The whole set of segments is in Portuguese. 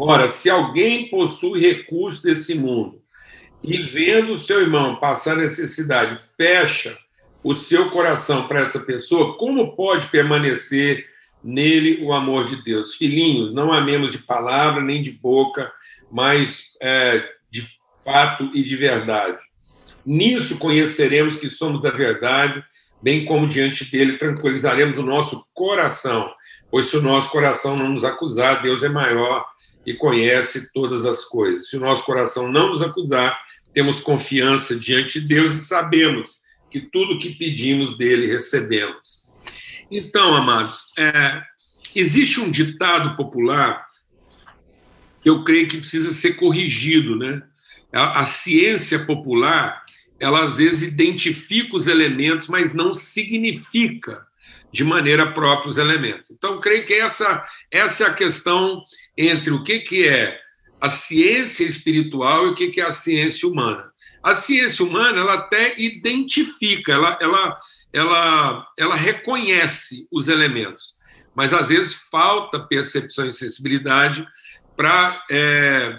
Ora, se alguém possui recursos desse mundo e vendo o seu irmão passar necessidade, fecha o seu coração para essa pessoa, como pode permanecer nele o amor de Deus? Filhinhos, não amemos de palavra nem de boca, mas é, de fato e de verdade. Nisso conheceremos que somos da verdade, bem como diante dele tranquilizaremos o nosso coração, pois se o nosso coração não nos acusar, Deus é maior e conhece todas as coisas. Se o nosso coração não nos acusar, temos confiança diante de Deus e sabemos que tudo que pedimos dele recebemos. Então, amados, é, existe um ditado popular que eu creio que precisa ser corrigido, né? A, a ciência popular, ela às vezes identifica os elementos, mas não significa de maneira própria os elementos. Então, creio que essa, essa é a questão entre o que, que é a ciência espiritual e o que, que é a ciência humana. A ciência humana ela até identifica, ela, ela, ela, ela reconhece os elementos, mas às vezes falta percepção e sensibilidade para é,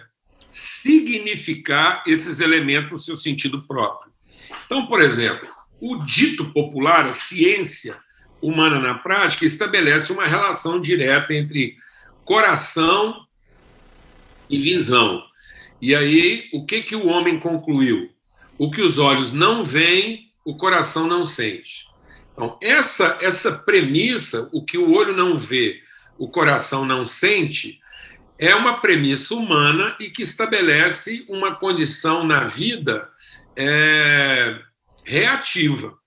significar esses elementos no seu sentido próprio. Então, por exemplo, o dito popular, a ciência humana na prática, estabelece uma relação direta entre coração e visão. E aí, o que, que o homem concluiu? O que os olhos não veem, o coração não sente. Então, essa, essa premissa, o que o olho não vê, o coração não sente, é uma premissa humana e que estabelece uma condição na vida é, reativa,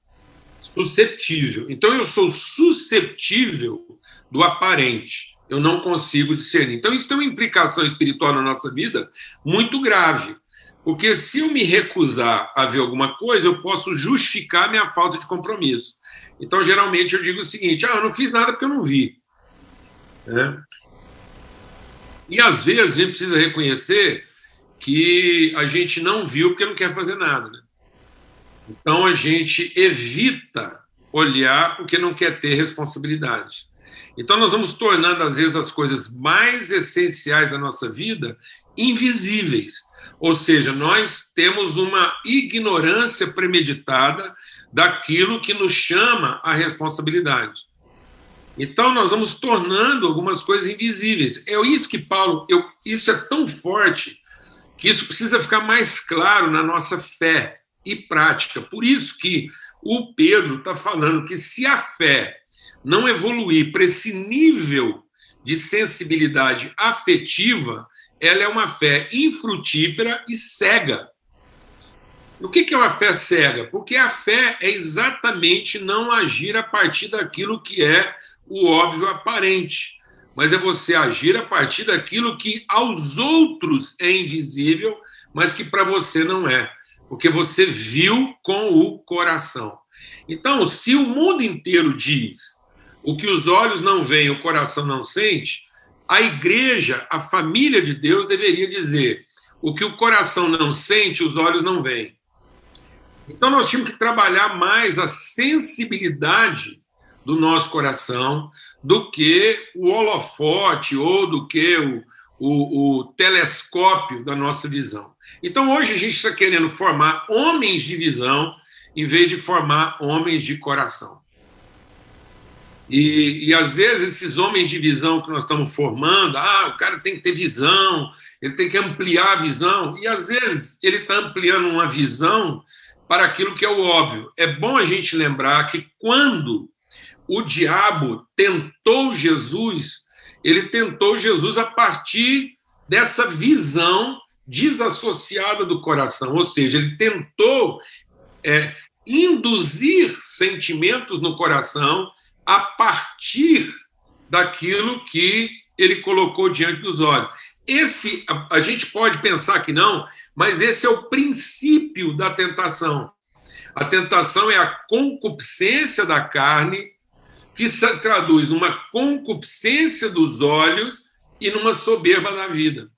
susceptível. Então, eu sou susceptível do aparente eu não consigo discernir. Então, isso tem uma implicação espiritual na nossa vida muito grave. Porque se eu me recusar a ver alguma coisa, eu posso justificar minha falta de compromisso. Então, geralmente, eu digo o seguinte: ah, eu não fiz nada porque eu não vi. Né? E às vezes a gente precisa reconhecer que a gente não viu porque não quer fazer nada. Né? Então a gente evita olhar porque não quer ter responsabilidade. Então, nós vamos tornando, às vezes, as coisas mais essenciais da nossa vida invisíveis. Ou seja, nós temos uma ignorância premeditada daquilo que nos chama a responsabilidade. Então, nós vamos tornando algumas coisas invisíveis. É isso que Paulo, eu, isso é tão forte que isso precisa ficar mais claro na nossa fé e prática. Por isso que o Pedro está falando que se a fé não evoluir para esse nível de sensibilidade afetiva, ela é uma fé infrutífera e cega. O que é uma fé cega? Porque a fé é exatamente não agir a partir daquilo que é o óbvio aparente, mas é você agir a partir daquilo que aos outros é invisível, mas que para você não é, porque você viu com o coração. Então, se o mundo inteiro diz o que os olhos não veem, o coração não sente, a igreja, a família de Deus, deveria dizer: o que o coração não sente, os olhos não veem. Então nós tínhamos que trabalhar mais a sensibilidade do nosso coração do que o holofote ou do que o, o, o telescópio da nossa visão. Então hoje a gente está querendo formar homens de visão em vez de formar homens de coração. E, e às vezes esses homens de visão que nós estamos formando, ah, o cara tem que ter visão, ele tem que ampliar a visão, e às vezes ele está ampliando uma visão para aquilo que é o óbvio. É bom a gente lembrar que quando o diabo tentou Jesus, ele tentou Jesus a partir dessa visão desassociada do coração, ou seja, ele tentou é, induzir sentimentos no coração a partir daquilo que ele colocou diante dos olhos. Esse, a, a gente pode pensar que não, mas esse é o princípio da tentação. A tentação é a concupiscência da carne, que se traduz numa concupiscência dos olhos e numa soberba da vida.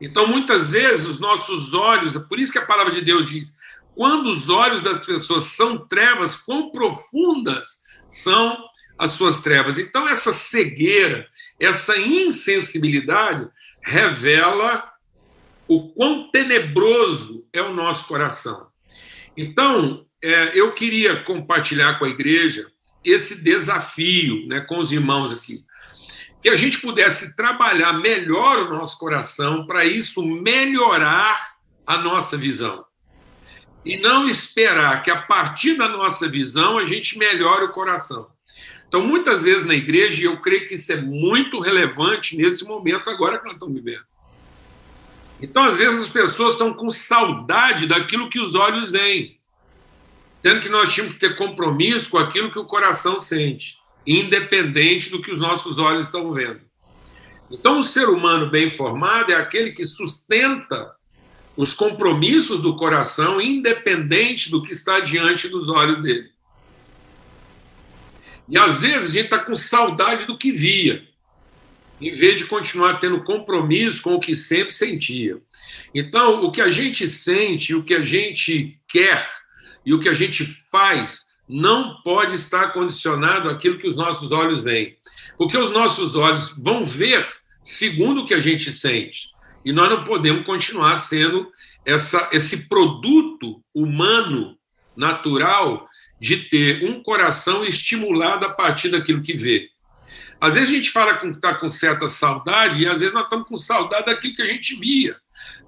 Então, muitas vezes, os nossos olhos, por isso que a palavra de Deus diz: quando os olhos das pessoas são trevas, quão profundas são as suas trevas. Então, essa cegueira, essa insensibilidade revela o quão tenebroso é o nosso coração. Então, é, eu queria compartilhar com a igreja esse desafio né, com os irmãos aqui. Que a gente pudesse trabalhar melhor o nosso coração para isso melhorar a nossa visão. E não esperar que a partir da nossa visão a gente melhore o coração. Então, muitas vezes na igreja, e eu creio que isso é muito relevante nesse momento agora que nós estamos vivendo. Então, às vezes, as pessoas estão com saudade daquilo que os olhos veem, sendo que nós tínhamos que ter compromisso com aquilo que o coração sente, independente do que os nossos olhos estão vendo. Então, o ser humano bem formado é aquele que sustenta os compromissos do coração, independente do que está diante dos olhos dele. E às vezes a gente está com saudade do que via, em vez de continuar tendo compromisso com o que sempre sentia. Então, o que a gente sente, o que a gente quer e o que a gente faz não pode estar condicionado àquilo que os nossos olhos veem. Porque os nossos olhos vão ver segundo o que a gente sente. E nós não podemos continuar sendo essa, esse produto humano, natural, de ter um coração estimulado a partir daquilo que vê. Às vezes a gente fala que está com certa saudade, e às vezes nós estamos com saudade daquilo que a gente via,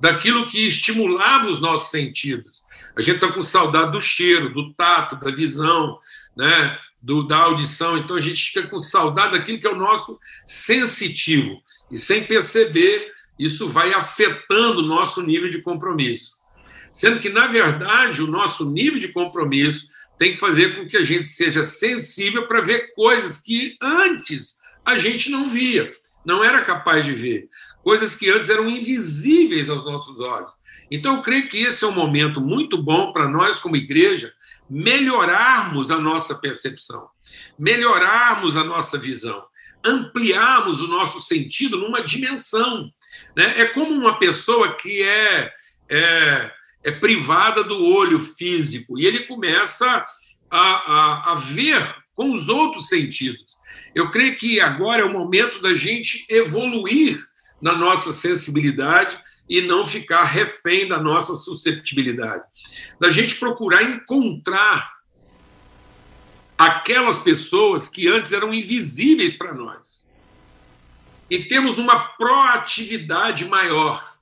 daquilo que estimulava os nossos sentidos. A gente está com saudade do cheiro, do tato, da visão, né? do, da audição. Então a gente fica com saudade daquilo que é o nosso sensitivo. E sem perceber, isso vai afetando o nosso nível de compromisso. Sendo que, na verdade, o nosso nível de compromisso tem que fazer com que a gente seja sensível para ver coisas que antes a gente não via, não era capaz de ver, coisas que antes eram invisíveis aos nossos olhos. Então, eu creio que esse é um momento muito bom para nós, como igreja, melhorarmos a nossa percepção, melhorarmos a nossa visão, ampliarmos o nosso sentido numa dimensão. Né? É como uma pessoa que é, é é privada do olho físico e ele começa a, a, a ver com os outros sentidos. Eu creio que agora é o momento da gente evoluir na nossa sensibilidade e não ficar refém da nossa susceptibilidade. Da gente procurar encontrar aquelas pessoas que antes eram invisíveis para nós. E temos uma proatividade maior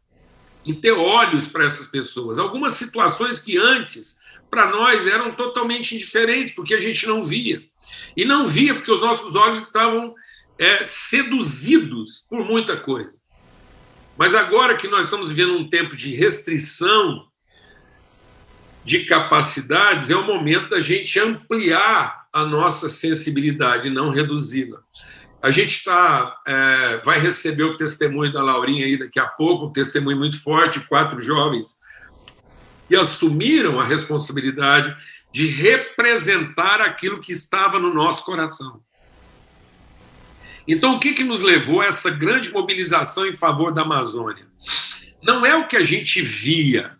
em ter olhos para essas pessoas. Algumas situações que antes, para nós, eram totalmente indiferentes, porque a gente não via. E não via porque os nossos olhos estavam é, seduzidos por muita coisa. Mas agora que nós estamos vivendo um tempo de restrição de capacidades, é o momento da gente ampliar a nossa sensibilidade, não reduzi-la. A gente está, é, vai receber o testemunho da Laurinha aí daqui a pouco, um testemunho muito forte, quatro jovens que assumiram a responsabilidade de representar aquilo que estava no nosso coração. Então, o que, que nos levou a essa grande mobilização em favor da Amazônia? Não é o que a gente via,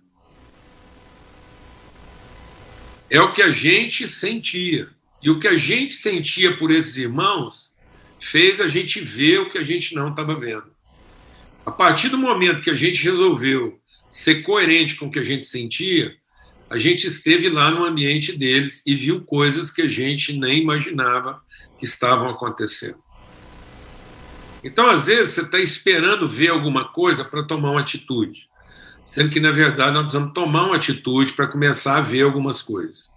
é o que a gente sentia. E o que a gente sentia por esses irmãos fez a gente ver o que a gente não estava vendo. A partir do momento que a gente resolveu ser coerente com o que a gente sentia, a gente esteve lá no ambiente deles e viu coisas que a gente nem imaginava que estavam acontecendo. Então, às vezes, você está esperando ver alguma coisa para tomar uma atitude, sendo que, na verdade, nós precisamos tomar uma atitude para começar a ver algumas coisas.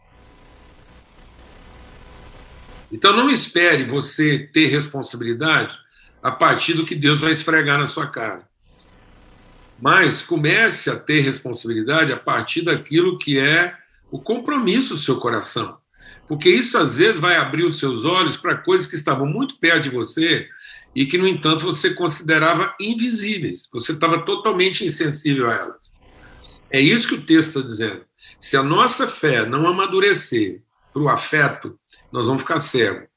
Então não espere você ter responsabilidade a partir do que Deus vai esfregar na sua cara. Mas comece a ter responsabilidade a partir daquilo que é o compromisso do seu coração. Porque isso às vezes vai abrir os seus olhos para coisas que estavam muito perto de você e que, no entanto, você considerava invisíveis. Você estava totalmente insensível a elas. É isso que o texto está dizendo. Se a nossa fé não amadurecer para o afeto, nós vamos ficar cegos.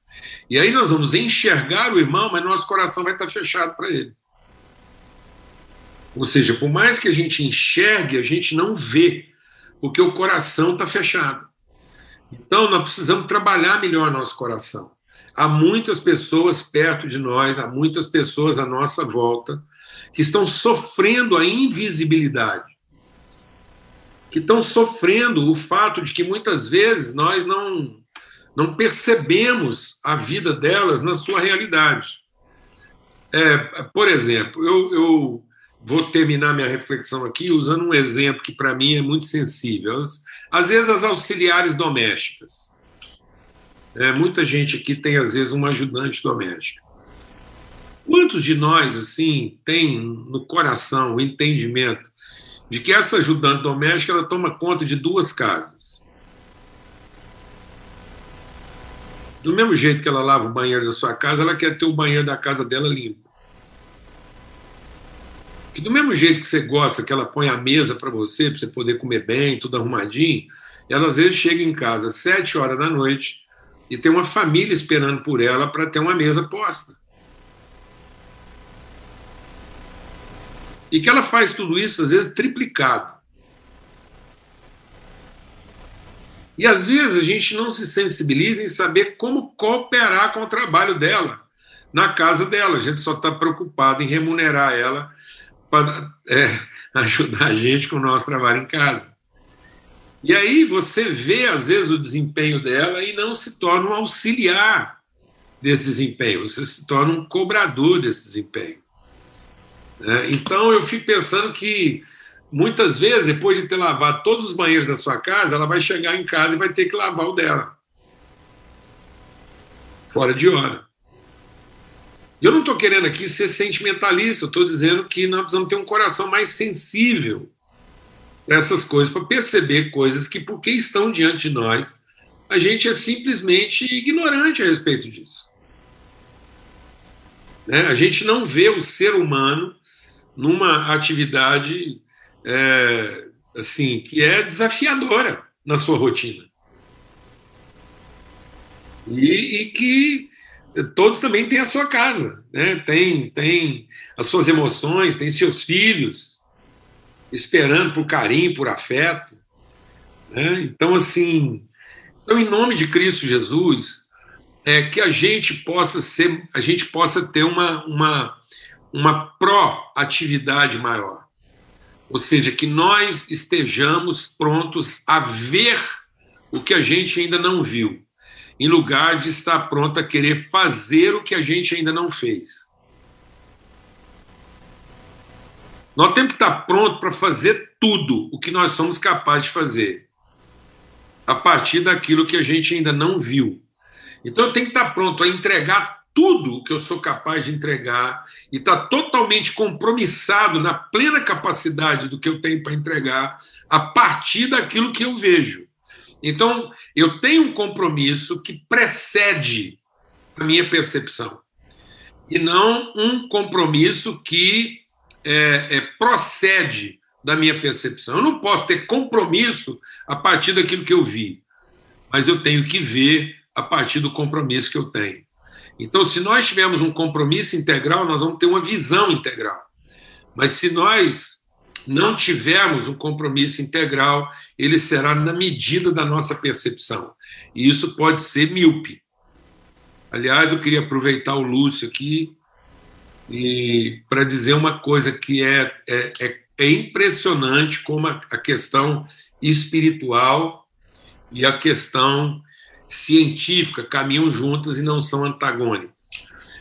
E aí nós vamos enxergar o irmão, mas nosso coração vai estar fechado para ele. Ou seja, por mais que a gente enxergue, a gente não vê, porque o coração está fechado. Então, nós precisamos trabalhar melhor nosso coração. há muitas pessoas perto de nós, há muitas pessoas à nossa volta que estão sofrendo a invisibilidade, que estão sofrendo o fato de que muitas vezes nós não, não percebemos a vida delas na sua realidade. É, por exemplo, eu, eu vou terminar minha reflexão aqui usando um exemplo que para mim é muito sensível. Às vezes, as auxiliares domésticas. É, muita gente aqui tem, às vezes, uma ajudante doméstica. Quantos de nós, assim, tem no coração o entendimento de que essa ajudante doméstica ela toma conta de duas casas? Do mesmo jeito que ela lava o banheiro da sua casa, ela quer ter o banheiro da casa dela limpo. E do mesmo jeito que você gosta que ela põe a mesa para você, para você poder comer bem, tudo arrumadinho, ela às vezes chega em casa às sete horas da noite e tem uma família esperando por ela para ter uma mesa posta. E que ela faz tudo isso, às vezes, triplicado. E às vezes a gente não se sensibiliza em saber como cooperar com o trabalho dela na casa dela. A gente só está preocupado em remunerar ela para é, ajudar a gente com o nosso trabalho em casa. E aí você vê, às vezes, o desempenho dela e não se torna um auxiliar desse desempenho, você se torna um cobrador desse desempenho. É, então eu fico pensando que muitas vezes, depois de ter lavado todos os banheiros da sua casa, ela vai chegar em casa e vai ter que lavar o dela. Fora de hora. Eu não estou querendo aqui ser sentimentalista, eu estou dizendo que nós precisamos ter um coração mais sensível para essas coisas, para perceber coisas que, porque estão diante de nós, a gente é simplesmente ignorante a respeito disso. Né? A gente não vê o ser humano numa atividade é, assim que é desafiadora na sua rotina. E, e que todos também têm a sua casa, né? tem, tem as suas emoções, tem seus filhos, esperando por carinho, por afeto. Né? Então, assim, então, em nome de Cristo Jesus, é que a gente possa ser, a gente possa ter uma, uma, uma proatividade maior. Ou seja, que nós estejamos prontos a ver o que a gente ainda não viu em lugar de estar pronto a querer fazer o que a gente ainda não fez. Nós temos que estar pronto para fazer tudo o que nós somos capazes de fazer, a partir daquilo que a gente ainda não viu. Então tenho que estar pronto a entregar tudo que eu sou capaz de entregar e estar totalmente compromissado na plena capacidade do que eu tenho para entregar a partir daquilo que eu vejo. Então, eu tenho um compromisso que precede a minha percepção, e não um compromisso que é, é, procede da minha percepção. Eu não posso ter compromisso a partir daquilo que eu vi, mas eu tenho que ver a partir do compromisso que eu tenho. Então, se nós tivermos um compromisso integral, nós vamos ter uma visão integral. Mas se nós não tivermos um compromisso integral, ele será na medida da nossa percepção. E isso pode ser míope. Aliás, eu queria aproveitar o Lúcio aqui e para dizer uma coisa que é, é, é, é impressionante como a, a questão espiritual e a questão científica caminham juntas e não são antagônicas.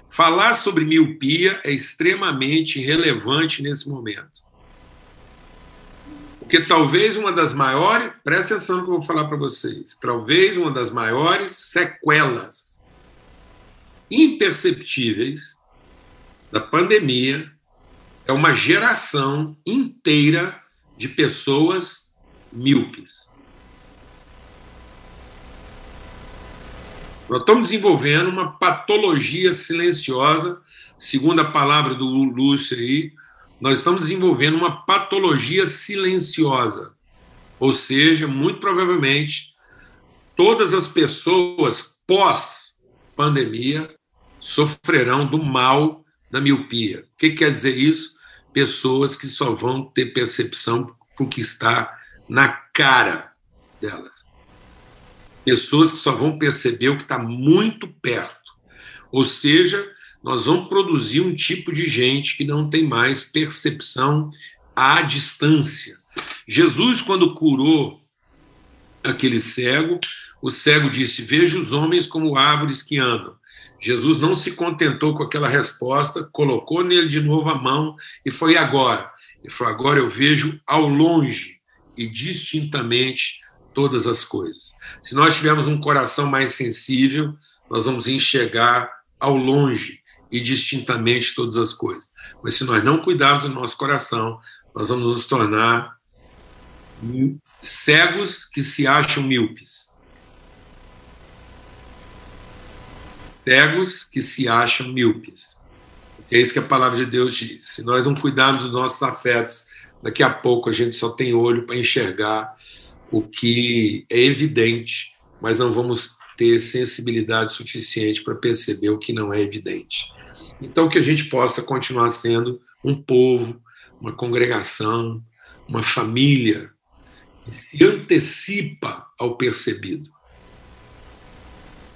Falar sobre miopia é extremamente relevante nesse momento. Porque talvez uma das maiores, presta atenção no que eu vou falar para vocês, talvez uma das maiores sequelas imperceptíveis da pandemia é uma geração inteira de pessoas míopes. Nós estamos desenvolvendo uma patologia silenciosa, segundo a palavra do Lúcio aí, nós estamos desenvolvendo uma patologia silenciosa. Ou seja, muito provavelmente, todas as pessoas pós-pandemia sofrerão do mal da miopia. O que quer dizer isso? Pessoas que só vão ter percepção o que está na cara delas. Pessoas que só vão perceber o que está muito perto. Ou seja, nós vamos produzir um tipo de gente que não tem mais percepção à distância. Jesus, quando curou aquele cego, o cego disse: Veja os homens como árvores que andam. Jesus não se contentou com aquela resposta, colocou nele de novo a mão e foi agora. Ele falou: Agora eu vejo ao longe e distintamente todas as coisas. Se nós tivermos um coração mais sensível, nós vamos enxergar ao longe e distintamente todas as coisas. Mas se nós não cuidarmos do nosso coração, nós vamos nos tornar cegos que se acham míopes. Cegos que se acham míopes. É isso que a palavra de Deus diz. Se nós não cuidarmos dos nossos afetos, daqui a pouco a gente só tem olho para enxergar o que é evidente, mas não vamos ter sensibilidade suficiente para perceber o que não é evidente. Então, que a gente possa continuar sendo um povo, uma congregação, uma família que se antecipa ao percebido,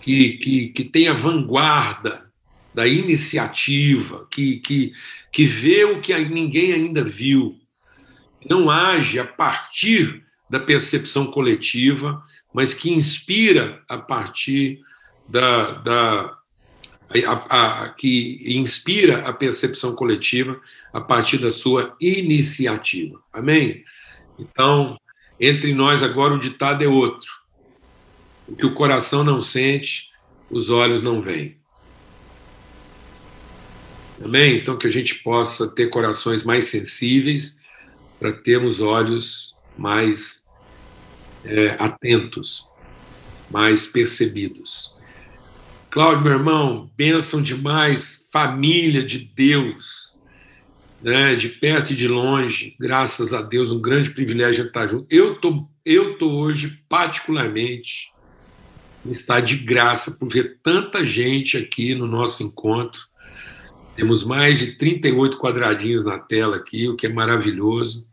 que, que, que tem a vanguarda da iniciativa, que, que, que vê o que ninguém ainda viu, não age a partir da percepção coletiva, mas que inspira a partir da, da a, a, que inspira a percepção coletiva a partir da sua iniciativa. Amém? Então, entre nós agora o ditado é outro. O que o coração não sente, os olhos não veem. Amém? Então, que a gente possa ter corações mais sensíveis para termos olhos mais é, atentos, mais percebidos. Cláudio, meu irmão, bênção demais, família de Deus, né, de perto e de longe, graças a Deus, um grande privilégio estar junto. Eu tô, eu tô hoje particularmente está de graça por ver tanta gente aqui no nosso encontro. Temos mais de 38 quadradinhos na tela aqui, o que é maravilhoso.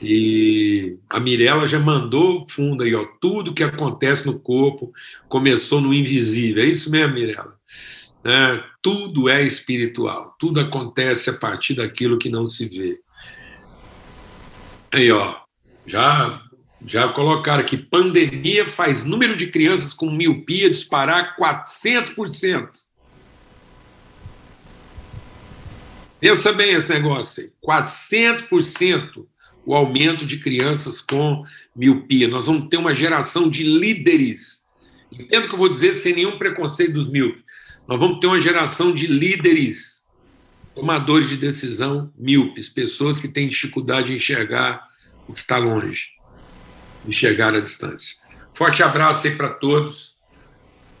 E a Mirella já mandou fundo aí, ó, tudo que acontece no corpo começou no invisível. É isso mesmo, Mirella? É, tudo é espiritual, tudo acontece a partir daquilo que não se vê. Aí, ó, já, já colocaram aqui: pandemia faz número de crianças com miopia disparar 400%. Pensa bem esse negócio aí: 400% o aumento de crianças com miopia. Nós vamos ter uma geração de líderes. Entendo o que eu vou dizer sem nenhum preconceito dos míopes. Nós vamos ter uma geração de líderes, tomadores de decisão míopes, pessoas que têm dificuldade de enxergar o que está longe, enxergar a distância. Forte abraço aí para todos.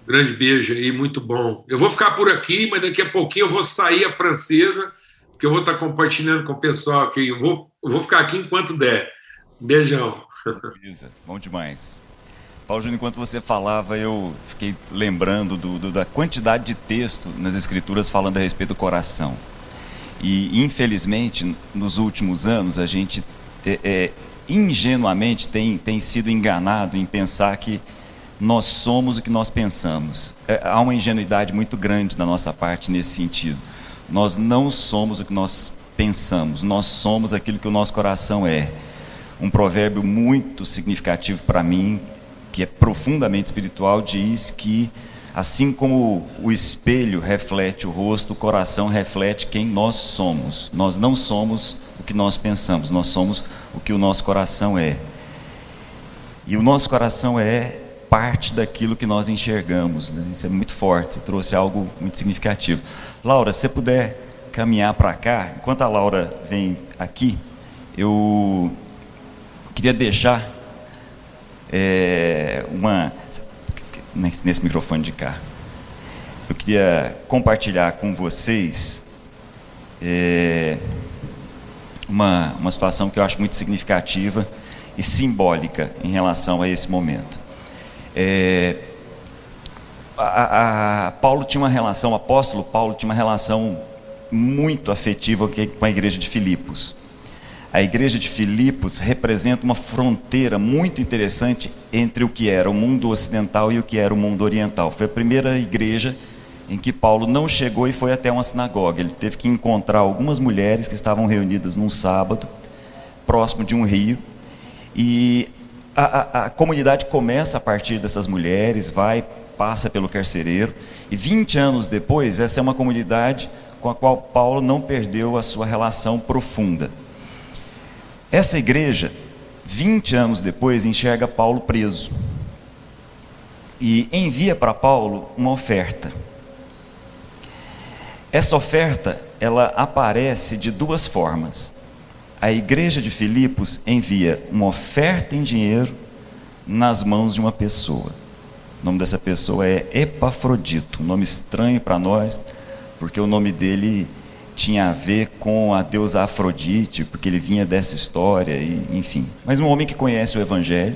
Grande beijo aí, muito bom. Eu vou ficar por aqui, mas daqui a pouquinho eu vou sair a francesa porque eu vou estar compartilhando com o pessoal aqui. Eu vou, eu vou ficar aqui enquanto der. Beijão. Beleza, bom demais. Paulo Júnior, enquanto você falava, eu fiquei lembrando do, do, da quantidade de texto nas escrituras falando a respeito do coração. E, infelizmente, nos últimos anos, a gente é, é, ingenuamente tem, tem sido enganado em pensar que nós somos o que nós pensamos. É, há uma ingenuidade muito grande da nossa parte nesse sentido. Nós não somos o que nós pensamos, nós somos aquilo que o nosso coração é. Um provérbio muito significativo para mim, que é profundamente espiritual, diz que assim como o espelho reflete o rosto, o coração reflete quem nós somos. Nós não somos o que nós pensamos, nós somos o que o nosso coração é. E o nosso coração é parte daquilo que nós enxergamos. Né? Isso é muito forte, trouxe algo muito significativo. Laura, se você puder caminhar para cá, enquanto a Laura vem aqui, eu queria deixar é, uma. Nesse microfone de cá. Eu queria compartilhar com vocês é, uma, uma situação que eu acho muito significativa e simbólica em relação a esse momento. É, a, a, Paulo tinha uma relação, o apóstolo Paulo tinha uma relação muito afetiva com a igreja de Filipos. A igreja de Filipos representa uma fronteira muito interessante entre o que era o mundo ocidental e o que era o mundo oriental. Foi a primeira igreja em que Paulo não chegou e foi até uma sinagoga. Ele teve que encontrar algumas mulheres que estavam reunidas num sábado, próximo de um rio, e a, a, a comunidade começa a partir dessas mulheres, vai, passa pelo carcereiro, e 20 anos depois, essa é uma comunidade com a qual Paulo não perdeu a sua relação profunda. Essa igreja, 20 anos depois, enxerga Paulo preso e envia para Paulo uma oferta. Essa oferta, ela aparece de duas formas. A igreja de Filipos envia uma oferta em dinheiro nas mãos de uma pessoa. O nome dessa pessoa é Epafrodito, um nome estranho para nós, porque o nome dele tinha a ver com a deusa Afrodite, porque ele vinha dessa história, e, enfim. Mas um homem que conhece o Evangelho,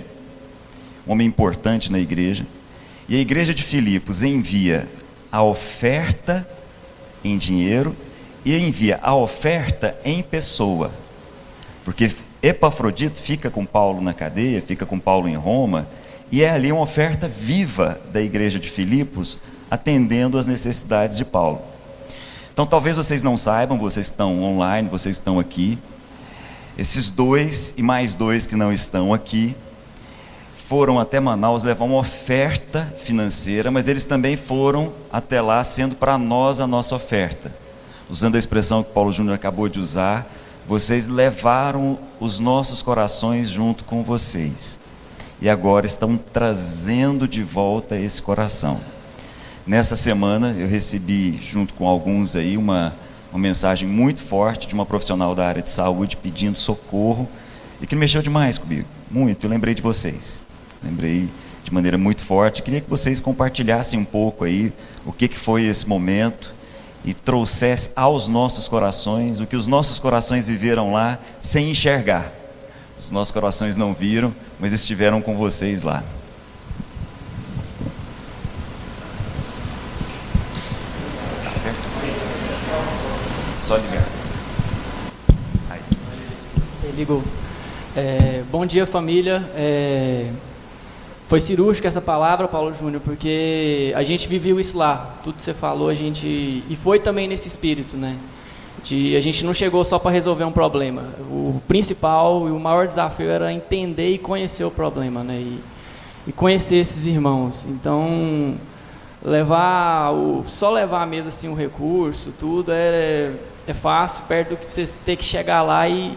um homem importante na igreja, e a igreja de Filipos envia a oferta em dinheiro e envia a oferta em pessoa. Porque Epafrodito fica com Paulo na cadeia, fica com Paulo em Roma, e é ali uma oferta viva da igreja de Filipos, atendendo às necessidades de Paulo. Então, talvez vocês não saibam, vocês estão online, vocês estão aqui. Esses dois e mais dois que não estão aqui foram até Manaus levar uma oferta financeira, mas eles também foram até lá sendo para nós a nossa oferta. Usando a expressão que Paulo Júnior acabou de usar, vocês levaram os nossos corações junto com vocês. E agora estão trazendo de volta esse coração. Nessa semana eu recebi, junto com alguns aí, uma, uma mensagem muito forte de uma profissional da área de saúde pedindo socorro e que mexeu demais comigo, muito. Eu lembrei de vocês. Lembrei de maneira muito forte. Queria que vocês compartilhassem um pouco aí o que, que foi esse momento e trouxesse aos nossos corações o que os nossos corações viveram lá sem enxergar. Os nossos corações não viram, mas estiveram com vocês lá. Só ligar. Aí. Ligou. É, bom dia, família. É, foi cirúrgica essa palavra, Paulo Júnior, porque a gente viveu isso lá. Tudo que você falou, a gente e foi também nesse espírito, né? De, a gente não chegou só para resolver um problema. O principal e o maior desafio era entender e conhecer o problema, né? E, e conhecer esses irmãos. Então, levar o, só levar à mesa assim um recurso, tudo é, é fácil, perto do que você ter que chegar lá e,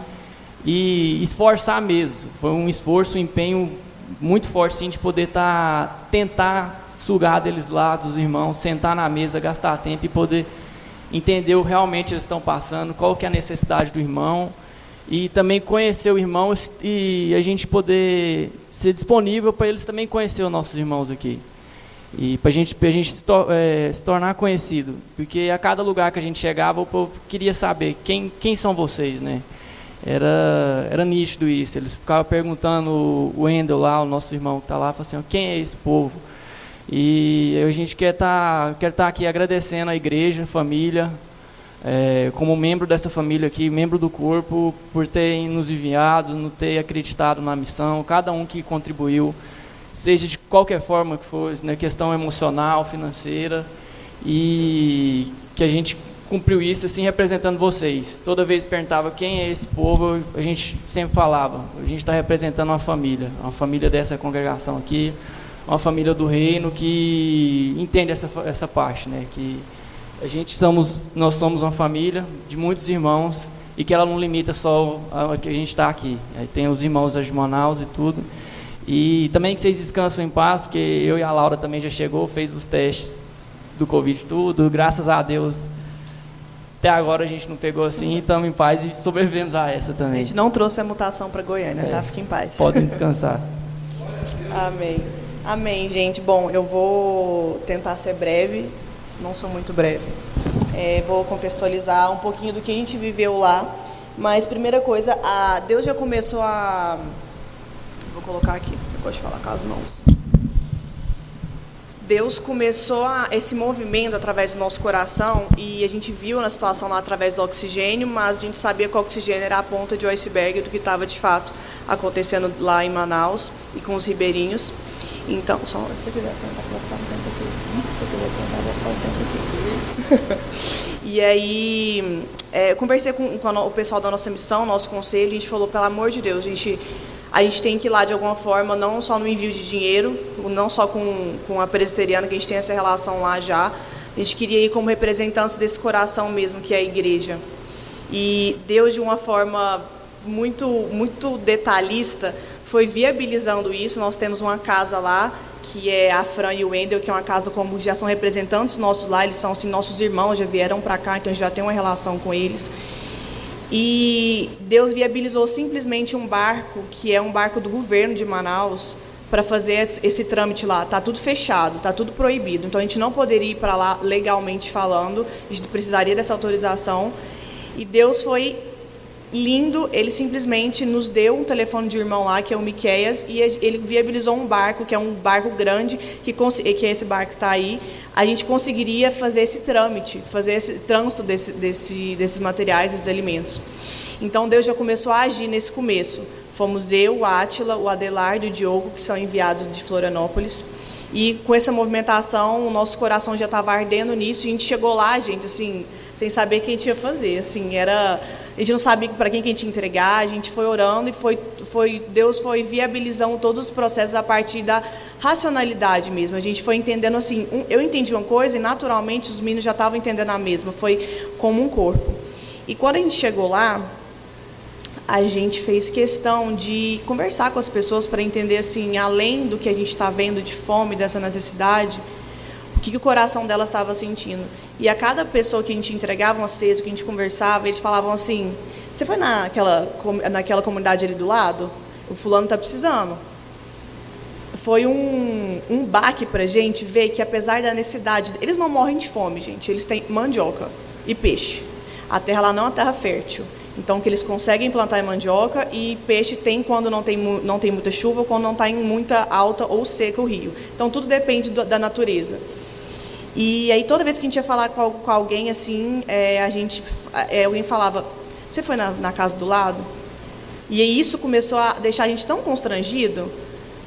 e esforçar mesmo. Foi um esforço, um empenho muito forte sim de poder tá, tentar sugar deles lá dos irmãos, sentar na mesa, gastar tempo e poder entender realmente eles estão passando, qual que é a necessidade do irmão e também conhecer o irmão e a gente poder ser disponível para eles também conhecer os nossos irmãos aqui e para gente, a gente se, to, é, se, tornar conhecido, porque a cada lugar que a gente chegava o povo queria saber quem, quem são vocês, né? era, era nítido isso. Eles ficavam perguntando o Wendel lá, o nosso irmão que está lá, assim, quem é esse povo? E a gente quer estar tá, quer tá aqui agradecendo a igreja, família, é, como membro dessa família aqui, membro do corpo, por terem nos enviado, nos ter acreditado na missão, cada um que contribuiu, seja de qualquer forma que fosse, né, questão emocional, financeira, e que a gente cumpriu isso assim representando vocês. Toda vez perguntava quem é esse povo, a gente sempre falava, a gente está representando uma família, uma família dessa congregação aqui, uma família do reino que entende essa, essa parte, né? Que a gente somos, nós somos uma família de muitos irmãos e que ela não limita só a que a gente está aqui. Aí tem os irmãos de Manaus e tudo. E também que vocês descansam em paz, porque eu e a Laura também já chegou, fez os testes do Covid tudo, graças a Deus até agora a gente não pegou assim, estamos em paz e sobrevivemos a essa também. A gente não trouxe a mutação para Goiânia, tá? é. tá? Fique em paz. Podem descansar. Amém. Amém, gente. Bom, eu vou tentar ser breve, não sou muito breve. É, vou contextualizar um pouquinho do que a gente viveu lá. Mas, primeira coisa, a Deus já começou a. Vou colocar aqui, eu gosto de falar com as mãos. Deus começou a, esse movimento através do nosso coração e a gente viu na situação lá através do oxigênio, mas a gente sabia que o oxigênio era a ponta de iceberg do que estava de fato acontecendo lá em Manaus e com os ribeirinhos. Então, só se você quiser sentar, vou ficar um tempo aqui. Se você quiser sentar, vou ficar um tempo aqui. e aí, é, eu conversei com, com o pessoal da nossa missão, nosso conselho, a gente falou, pelo amor de Deus, a gente, a gente tem que ir lá de alguma forma, não só no envio de dinheiro, não só com, com a presbiteriana, que a gente tem essa relação lá já, a gente queria ir como representantes desse coração mesmo, que é a igreja. E Deus, de uma forma muito, muito detalhista, foi viabilizando isso. Nós temos uma casa lá, que é a Fran e o Wendel, que é uma casa como já são representantes nossos lá, eles são assim, nossos irmãos, já vieram para cá, então a gente já tem uma relação com eles. E Deus viabilizou simplesmente um barco, que é um barco do governo de Manaus, para fazer esse trâmite lá. Tá tudo fechado, tá tudo proibido. Então a gente não poderia ir para lá legalmente falando, a gente precisaria dessa autorização. E Deus foi lindo, ele simplesmente nos deu um telefone de irmão lá, que é o Miqueias, e ele viabilizou um barco, que é um barco grande, que, que esse barco está aí. A gente conseguiria fazer esse trâmite, fazer esse trânsito desse, desse, desses materiais, desses alimentos. Então Deus já começou a agir nesse começo. Fomos eu, o Átila, o Adelardo e o Diogo, que são enviados de Florianópolis. E com essa movimentação, o nosso coração já estava ardendo nisso. A gente chegou lá, gente, assim, sem saber o que a gente ia fazer. Assim, era a gente não sabia para quem que a gente ia entregar, a gente foi orando e foi, foi, Deus foi viabilizando todos os processos a partir da racionalidade mesmo. A gente foi entendendo assim, um, eu entendi uma coisa e naturalmente os meninos já estavam entendendo a mesma, foi como um corpo. E quando a gente chegou lá, a gente fez questão de conversar com as pessoas para entender assim, além do que a gente está vendo de fome, dessa necessidade, que, que o coração dela estava sentindo. E a cada pessoa que a gente entregava um aceso, que a gente conversava, eles falavam assim: Você foi naquela, naquela comunidade ali do lado? O fulano está precisando. Foi um, um baque para a gente ver que, apesar da necessidade, eles não morrem de fome, gente. Eles têm mandioca e peixe. A terra lá não é uma terra fértil. Então, que eles conseguem plantar mandioca e peixe tem quando não tem, não tem muita chuva, quando não está em muita alta ou seca o rio. Então, tudo depende da natureza. E aí toda vez que a gente ia falar com, com alguém assim, é, a gente, é, alguém falava, você foi na, na, casa do lado? E aí isso começou a deixar a gente tão constrangido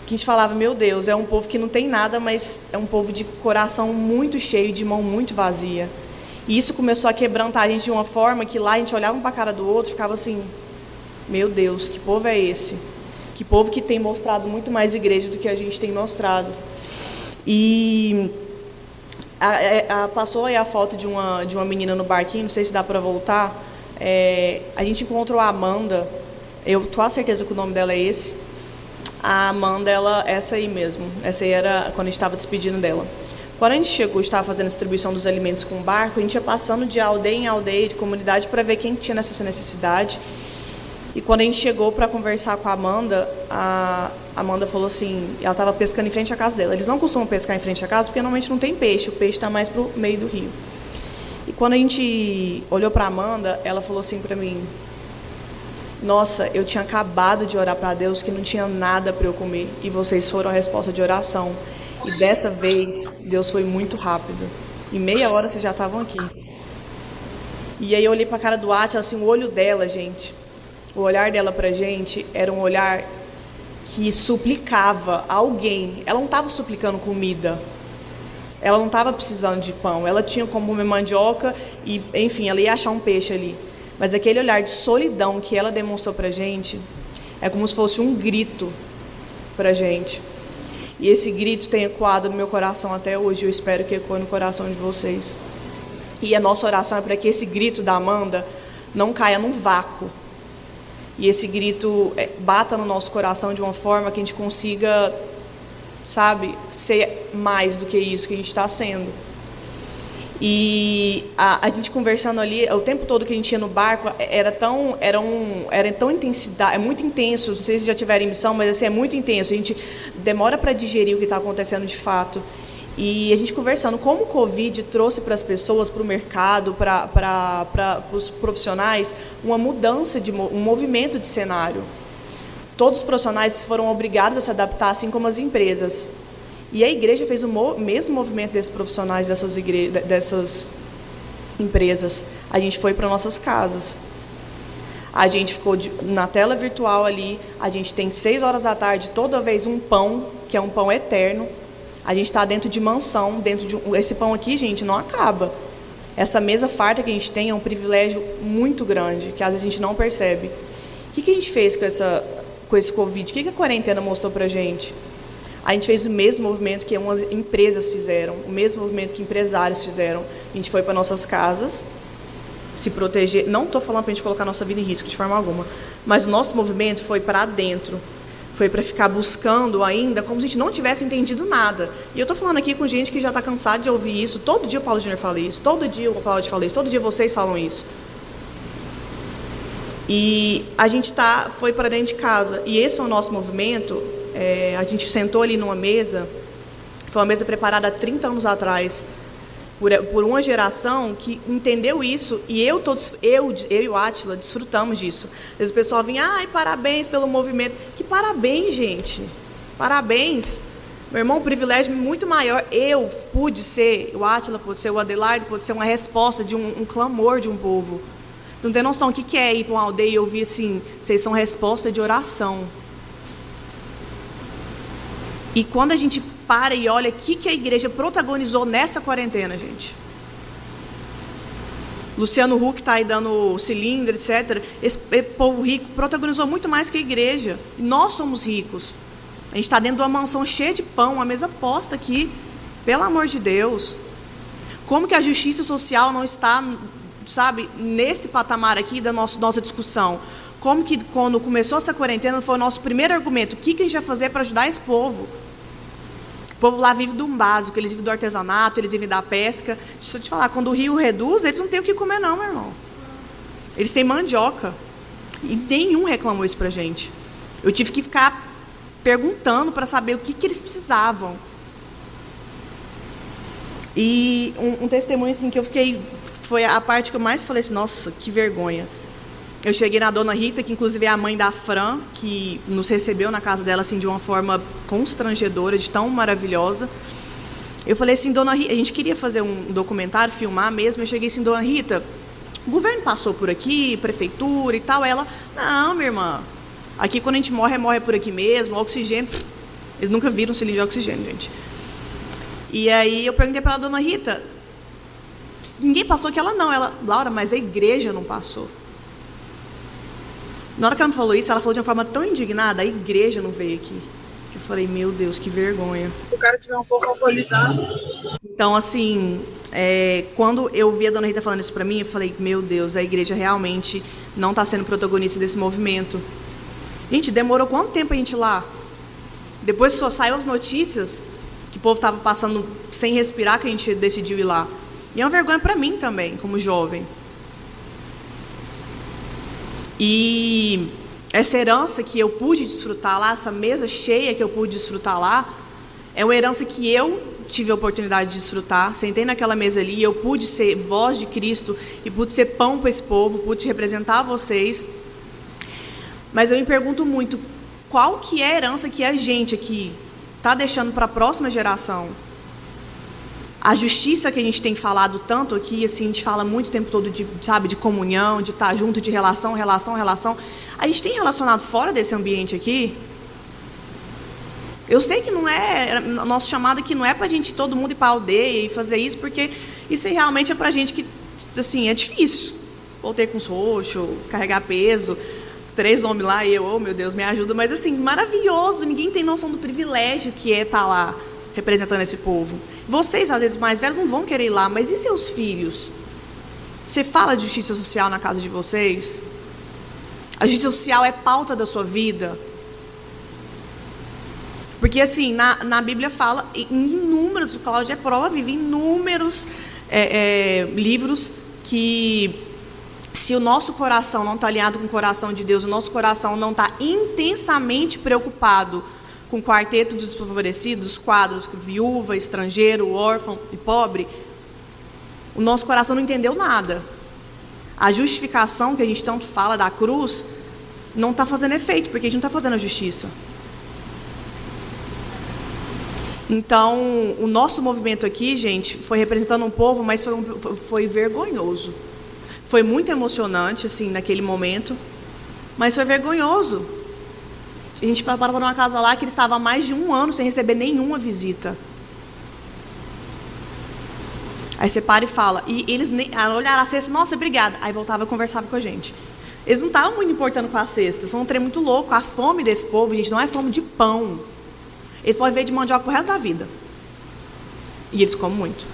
que a gente falava, meu Deus, é um povo que não tem nada, mas é um povo de coração muito cheio, de mão muito vazia. E isso começou a quebrantar a gente de uma forma que lá a gente olhava um para a cara do outro ficava assim, meu Deus, que povo é esse? Que povo que tem mostrado muito mais igreja do que a gente tem mostrado. E a, é, a, passou aí a foto de uma, de uma menina no barquinho, não sei se dá para voltar. É, a gente encontrou a Amanda, eu tô a certeza que o nome dela é esse. A Amanda, ela, essa aí mesmo, essa aí era quando a gente estava despedindo dela. Quando a gente chegou, estava fazendo a distribuição dos alimentos com o barco, a gente ia passando de aldeia em aldeia, de comunidade, para ver quem tinha essa necessidade. E quando a gente chegou para conversar com a Amanda, a Amanda falou assim, ela estava pescando em frente à casa dela. Eles não costumam pescar em frente à casa porque normalmente não tem peixe, o peixe está mais para o meio do rio. E quando a gente olhou para Amanda, ela falou assim para mim: Nossa, eu tinha acabado de orar para Deus que não tinha nada para eu comer e vocês foram a resposta de oração. E dessa vez Deus foi muito rápido. Em meia hora vocês já estavam aqui. E aí eu olhei para a cara do Átila, assim, o olho dela, gente o olhar dela para a gente era um olhar que suplicava a alguém. Ela não estava suplicando comida. Ela não estava precisando de pão. Ela tinha como comer mandioca e, enfim, ela ia achar um peixe ali. Mas aquele olhar de solidão que ela demonstrou para a gente é como se fosse um grito para a gente. E esse grito tem ecoado no meu coração até hoje. Eu espero que ecoe no coração de vocês. E a nossa oração é para que esse grito da Amanda não caia num vácuo, e esse grito é, bata no nosso coração de uma forma que a gente consiga, sabe, ser mais do que isso que a gente está sendo. E a, a, gente conversando ali, o tempo todo que a gente ia no barco, era tão, era um, era tão intensidade, é muito intenso. Não sei se já tiveram missão, mas assim, é muito intenso. A gente demora para digerir o que está acontecendo de fato. E a gente conversando como o Covid trouxe para as pessoas, para o mercado, para os profissionais, uma mudança, de um movimento de cenário. Todos os profissionais foram obrigados a se adaptar, assim como as empresas. E a igreja fez o mesmo movimento desses profissionais, dessas, igre... dessas empresas. A gente foi para nossas casas. A gente ficou de... na tela virtual ali. A gente tem seis horas da tarde, toda vez um pão, que é um pão eterno, a gente está dentro de mansão, dentro de esse pão aqui, gente, não acaba. essa mesa farta que a gente tem é um privilégio muito grande, que às vezes a gente não percebe. O que, que a gente fez com, essa, com esse Covid? O que, que a quarentena mostrou para a gente? A gente fez o mesmo movimento que umas empresas fizeram, o mesmo movimento que empresários fizeram. A gente foi para nossas casas, se proteger. Não estou falando para a gente colocar nossa vida em risco de forma alguma, mas o nosso movimento foi para dentro foi para ficar buscando ainda como se a gente não tivesse entendido nada. E eu estou falando aqui com gente que já está cansada de ouvir isso. Todo dia o Paulo Júnior fala isso, todo dia o Cláudio fala isso, todo dia vocês falam isso. E a gente tá, foi para dentro de casa. E esse foi o nosso movimento. É, a gente sentou ali numa mesa, foi uma mesa preparada há 30 anos atrás por, por uma geração que entendeu isso e eu todos eu eu e o Atila desfrutamos disso. Às vezes o pessoal vinha, ai, parabéns pelo movimento. Que parabéns, gente. Parabéns. Meu irmão, um privilégio muito maior. Eu pude ser, o Atila pode ser, o Adelaide pode ser uma resposta de um, um clamor de um povo. Não tem noção o que é ir para uma aldeia e ouvir assim, vocês são resposta de oração. E quando a gente para e olha o que, que a igreja protagonizou nessa quarentena, gente. Luciano Huck está aí dando cilindro, etc. Esse povo rico protagonizou muito mais que a igreja. nós somos ricos. A gente está dentro de uma mansão cheia de pão, uma mesa posta aqui. Pelo amor de Deus. Como que a justiça social não está, sabe, nesse patamar aqui da nossa, nossa discussão? Como que quando começou essa quarentena foi o nosso primeiro argumento? O que, que a gente vai fazer para ajudar esse povo? O povo lá vive um básico, eles vivem do artesanato, eles vivem da pesca. Deixa eu te falar, quando o rio reduz, eles não têm o que comer não, meu irmão. Eles têm mandioca. E nenhum reclamou isso pra gente. Eu tive que ficar perguntando para saber o que, que eles precisavam. E um, um, testemunho assim que eu fiquei foi a parte que eu mais falei assim, nossa, que vergonha. Eu cheguei na dona Rita, que inclusive é a mãe da Fran, que nos recebeu na casa dela assim de uma forma constrangedora, de tão maravilhosa. Eu falei assim, dona Rita, a gente queria fazer um documentário, filmar mesmo. Eu cheguei assim, dona Rita, o governo passou por aqui, prefeitura e tal. Ela, não, minha irmã, aqui quando a gente morre, morre por aqui mesmo, oxigênio. Eles nunca viram cilindro de oxigênio, gente. E aí eu perguntei para a dona Rita, ninguém passou que ela não. Ela, Laura, mas a igreja não passou. Na hora que ela me falou isso, ela falou de uma forma tão indignada, a igreja não veio aqui. Que eu falei, meu Deus, que vergonha. O cara tiver um pouco alcoolizado. Então, assim, é, quando eu vi a dona Rita falando isso para mim, eu falei, meu Deus, a igreja realmente não está sendo protagonista desse movimento. Gente, demorou quanto tempo a gente ir lá? Depois só saiu as notícias que o povo estava passando sem respirar que a gente decidiu ir lá. E é uma vergonha para mim também, como jovem. E essa herança que eu pude desfrutar lá, essa mesa cheia que eu pude desfrutar lá, é uma herança que eu tive a oportunidade de desfrutar. Sentei naquela mesa ali, eu pude ser voz de Cristo e pude ser pão para esse povo, pude representar vocês. Mas eu me pergunto muito, qual que é a herança que a gente aqui está deixando para a próxima geração? A justiça que a gente tem falado tanto aqui, assim, a gente fala muito o tempo todo de, sabe, de comunhão, de estar junto, de relação, relação, relação. A gente tem relacionado fora desse ambiente aqui. Eu sei que não é, nosso chamado aqui não é para a gente todo mundo ir para a aldeia e fazer isso, porque isso realmente é para gente que, assim, é difícil. Voltei com os roxos, carregar peso, três homens lá e eu, oh meu Deus, me ajuda. Mas assim, maravilhoso, ninguém tem noção do privilégio que é estar lá representando esse povo. Vocês, às vezes mais velhos, não vão querer ir lá, mas e seus filhos? Você fala de justiça social na casa de vocês? A justiça social é pauta da sua vida? Porque, assim, na, na Bíblia fala em inúmeros, o Cláudio é prova vive, inúmeros é, é, livros que, se o nosso coração não está alinhado com o coração de Deus, o nosso coração não está intensamente preocupado com quarteto dos desfavorecidos, quadros viúva, estrangeiro, órfão e pobre, o nosso coração não entendeu nada. A justificação que a gente tanto fala da cruz não está fazendo efeito, porque a gente não está fazendo a justiça. Então, o nosso movimento aqui, gente, foi representando um povo, mas foi, um, foi vergonhoso. Foi muito emocionante, assim, naquele momento, mas foi vergonhoso. A gente parou numa casa lá que ele estava há mais de um ano sem receber nenhuma visita. Aí você para e fala. E eles nem, olharam a cesta, nossa, obrigada. Aí voltava e conversava com a gente. Eles não estavam muito importando com a cesta. Foi um trem muito louco. A fome desse povo, gente, não é fome de pão. Eles podem ver de mandioca pro resto da vida. E eles comem muito.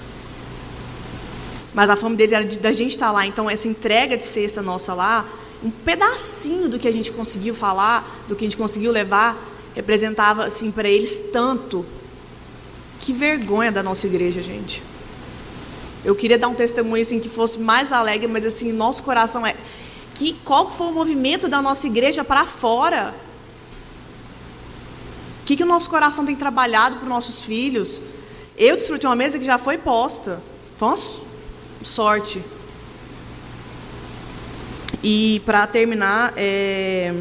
Mas a fome deles era de, da gente estar lá. Então, essa entrega de cesta nossa lá, um pedacinho do que a gente conseguiu falar, do que a gente conseguiu levar, representava, assim, para eles tanto. Que vergonha da nossa igreja, gente. Eu queria dar um testemunho assim que fosse mais alegre, mas assim, nosso coração é que qual foi o movimento da nossa igreja para fora? O que, que o nosso coração tem trabalhado para os nossos filhos? Eu desfrutei uma mesa que já foi posta. Foi uma sorte. E para terminar, é...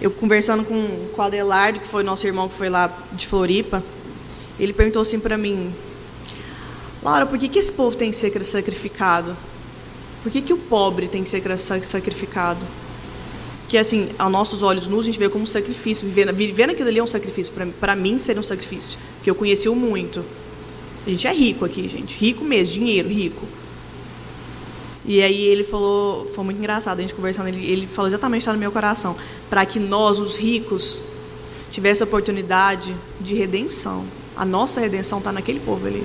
eu conversando com, com o Adelardo, que foi nosso irmão que foi lá de Floripa, ele perguntou assim para mim, Laura, por que, que esse povo tem que ser sacrificado? Por que, que o pobre tem que ser sacrificado? Que assim, aos nossos olhos nus, a gente vê como um sacrifício. Viver, viver naquilo ali é um sacrifício. Para mim, seria um sacrifício. Porque eu conheci o muito. A gente é rico aqui, gente. Rico mesmo, dinheiro, rico. E aí ele falou, foi muito engraçado a gente conversando, ele, ele falou exatamente está no meu coração, para que nós, os ricos, tivesse oportunidade de redenção. A nossa redenção está naquele povo ali.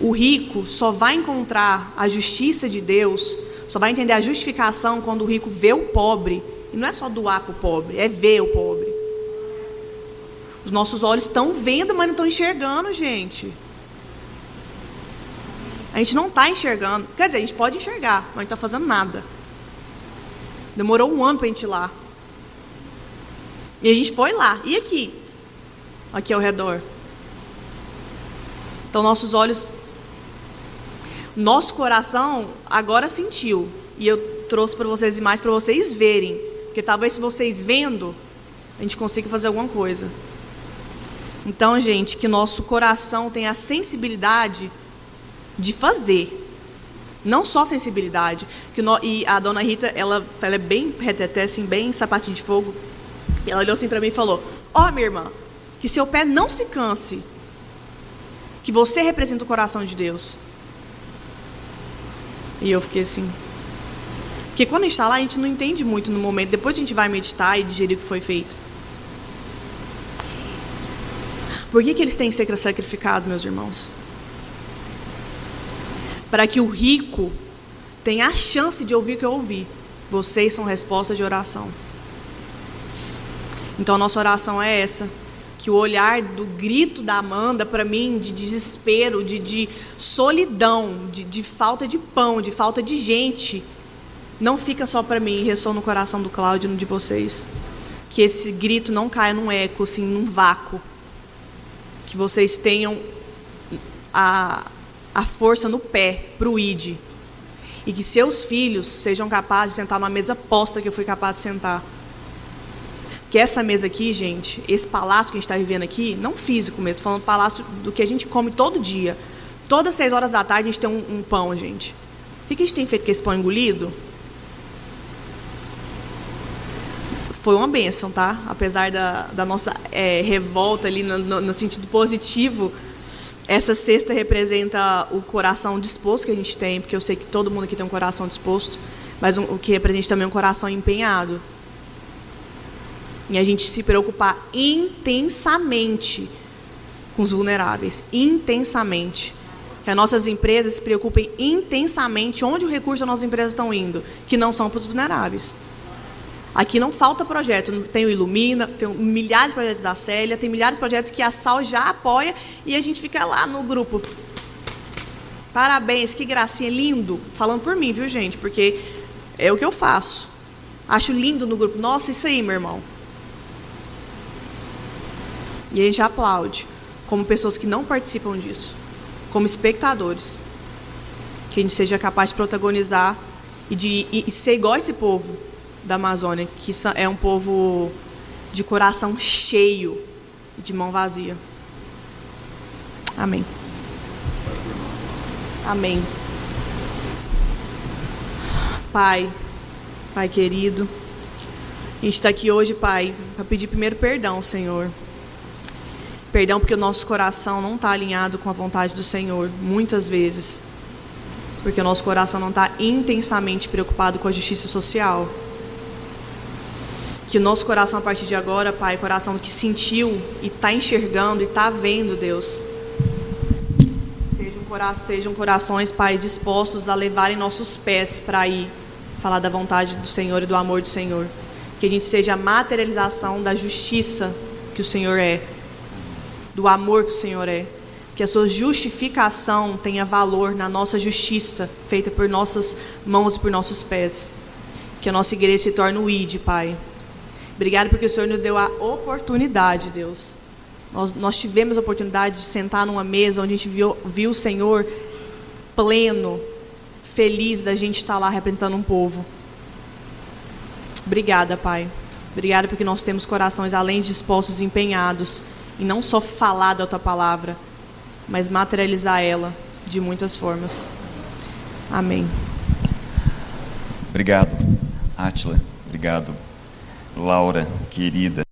O rico só vai encontrar a justiça de Deus, só vai entender a justificação quando o rico vê o pobre. E não é só doar para o pobre, é ver o pobre. Os nossos olhos estão vendo, mas não estão enxergando, gente. A gente não está enxergando. Quer dizer, a gente pode enxergar, mas não está fazendo nada. Demorou um ano para a gente ir lá. E a gente foi lá. E aqui? Aqui ao redor. Então, nossos olhos nosso coração agora sentiu. E eu trouxe para vocês imagens para vocês verem. Porque talvez se vocês vendo, a gente consiga fazer alguma coisa. Então, gente, que nosso coração tenha a sensibilidade de fazer. Não só sensibilidade. Que no, e a dona Rita, ela, ela é bem reteté, assim, bem sapatinho de fogo. Ela olhou assim para mim e falou: Ó, oh, minha irmã, que seu pé não se canse. Que você representa o coração de Deus. E eu fiquei assim. Porque quando a gente está lá, a gente não entende muito no momento. Depois a gente vai meditar e digerir o que foi feito. Por que, que eles têm que ser sacrificados, meus irmãos? Para que o rico tenha a chance de ouvir o que eu ouvi. Vocês são resposta de oração. Então a nossa oração é essa que o olhar do grito da Amanda, para mim, de desespero, de, de solidão, de, de, falta de pão, de falta de gente, não fica só para mim e ressoa no coração do Cláudio e de vocês. Que esse grito não caia num eco, assim, num vácuo. Que vocês tenham a, a força no pé para o ID. E que seus filhos sejam capazes de sentar numa mesa posta que eu fui capaz de sentar que essa mesa aqui, gente, esse palácio que a gente está vivendo aqui, não físico mesmo, falando palácio do que a gente come todo dia. Todas seis horas da tarde a gente tem um, um pão, gente. O que a gente tem feito com esse pão engolido? Foi uma benção, tá? Apesar da, da nossa é, revolta ali no, no, no sentido positivo, essa cesta representa o coração disposto que a gente tem, porque eu sei que todo mundo aqui tem um coração disposto, mas um, o que representa também um coração empenhado em a gente se preocupar intensamente com os vulneráveis, intensamente. Que as nossas empresas se preocupem intensamente onde o recurso das nossas empresas estão indo, que não são para os vulneráveis. Aqui não falta projeto, tem o Ilumina, tem milhares de projetos da Célia, tem milhares de projetos que a SAL já apoia e a gente fica lá no grupo. Parabéns, que gracinha, lindo. Falando por mim, viu, gente? Porque é o que eu faço. Acho lindo no grupo. Nossa, isso aí, meu irmão. E a gente aplaude, como pessoas que não participam disso, como espectadores. Que a gente seja capaz de protagonizar e de e, e ser igual esse povo da Amazônia, que é um povo de coração cheio, de mão vazia. Amém. Amém. Pai, Pai querido, a gente está aqui hoje, Pai, para pedir primeiro perdão, Senhor Perdão porque o nosso coração não está alinhado com a vontade do Senhor, muitas vezes. Porque o nosso coração não está intensamente preocupado com a justiça social. Que o nosso coração, a partir de agora, Pai, coração que sentiu e está enxergando e está vendo, Deus. Sejam, sejam corações, Pai, dispostos a levarem nossos pés para ir falar da vontade do Senhor e do amor do Senhor. Que a gente seja a materialização da justiça que o Senhor é do amor que o Senhor é. Que a sua justificação tenha valor na nossa justiça, feita por nossas mãos e por nossos pés. Que a nossa igreja se torne o ID, Pai. Obrigado porque o Senhor nos deu a oportunidade, Deus. Nós, nós tivemos a oportunidade de sentar numa mesa onde a gente viu, viu o Senhor pleno, feliz da gente estar lá representando um povo. Obrigada, Pai. Obrigada porque nós temos corações além dispostos e empenhados e não só falar da tua palavra, mas materializar ela de muitas formas. Amém. Obrigado, Atila. Obrigado, Laura, querida.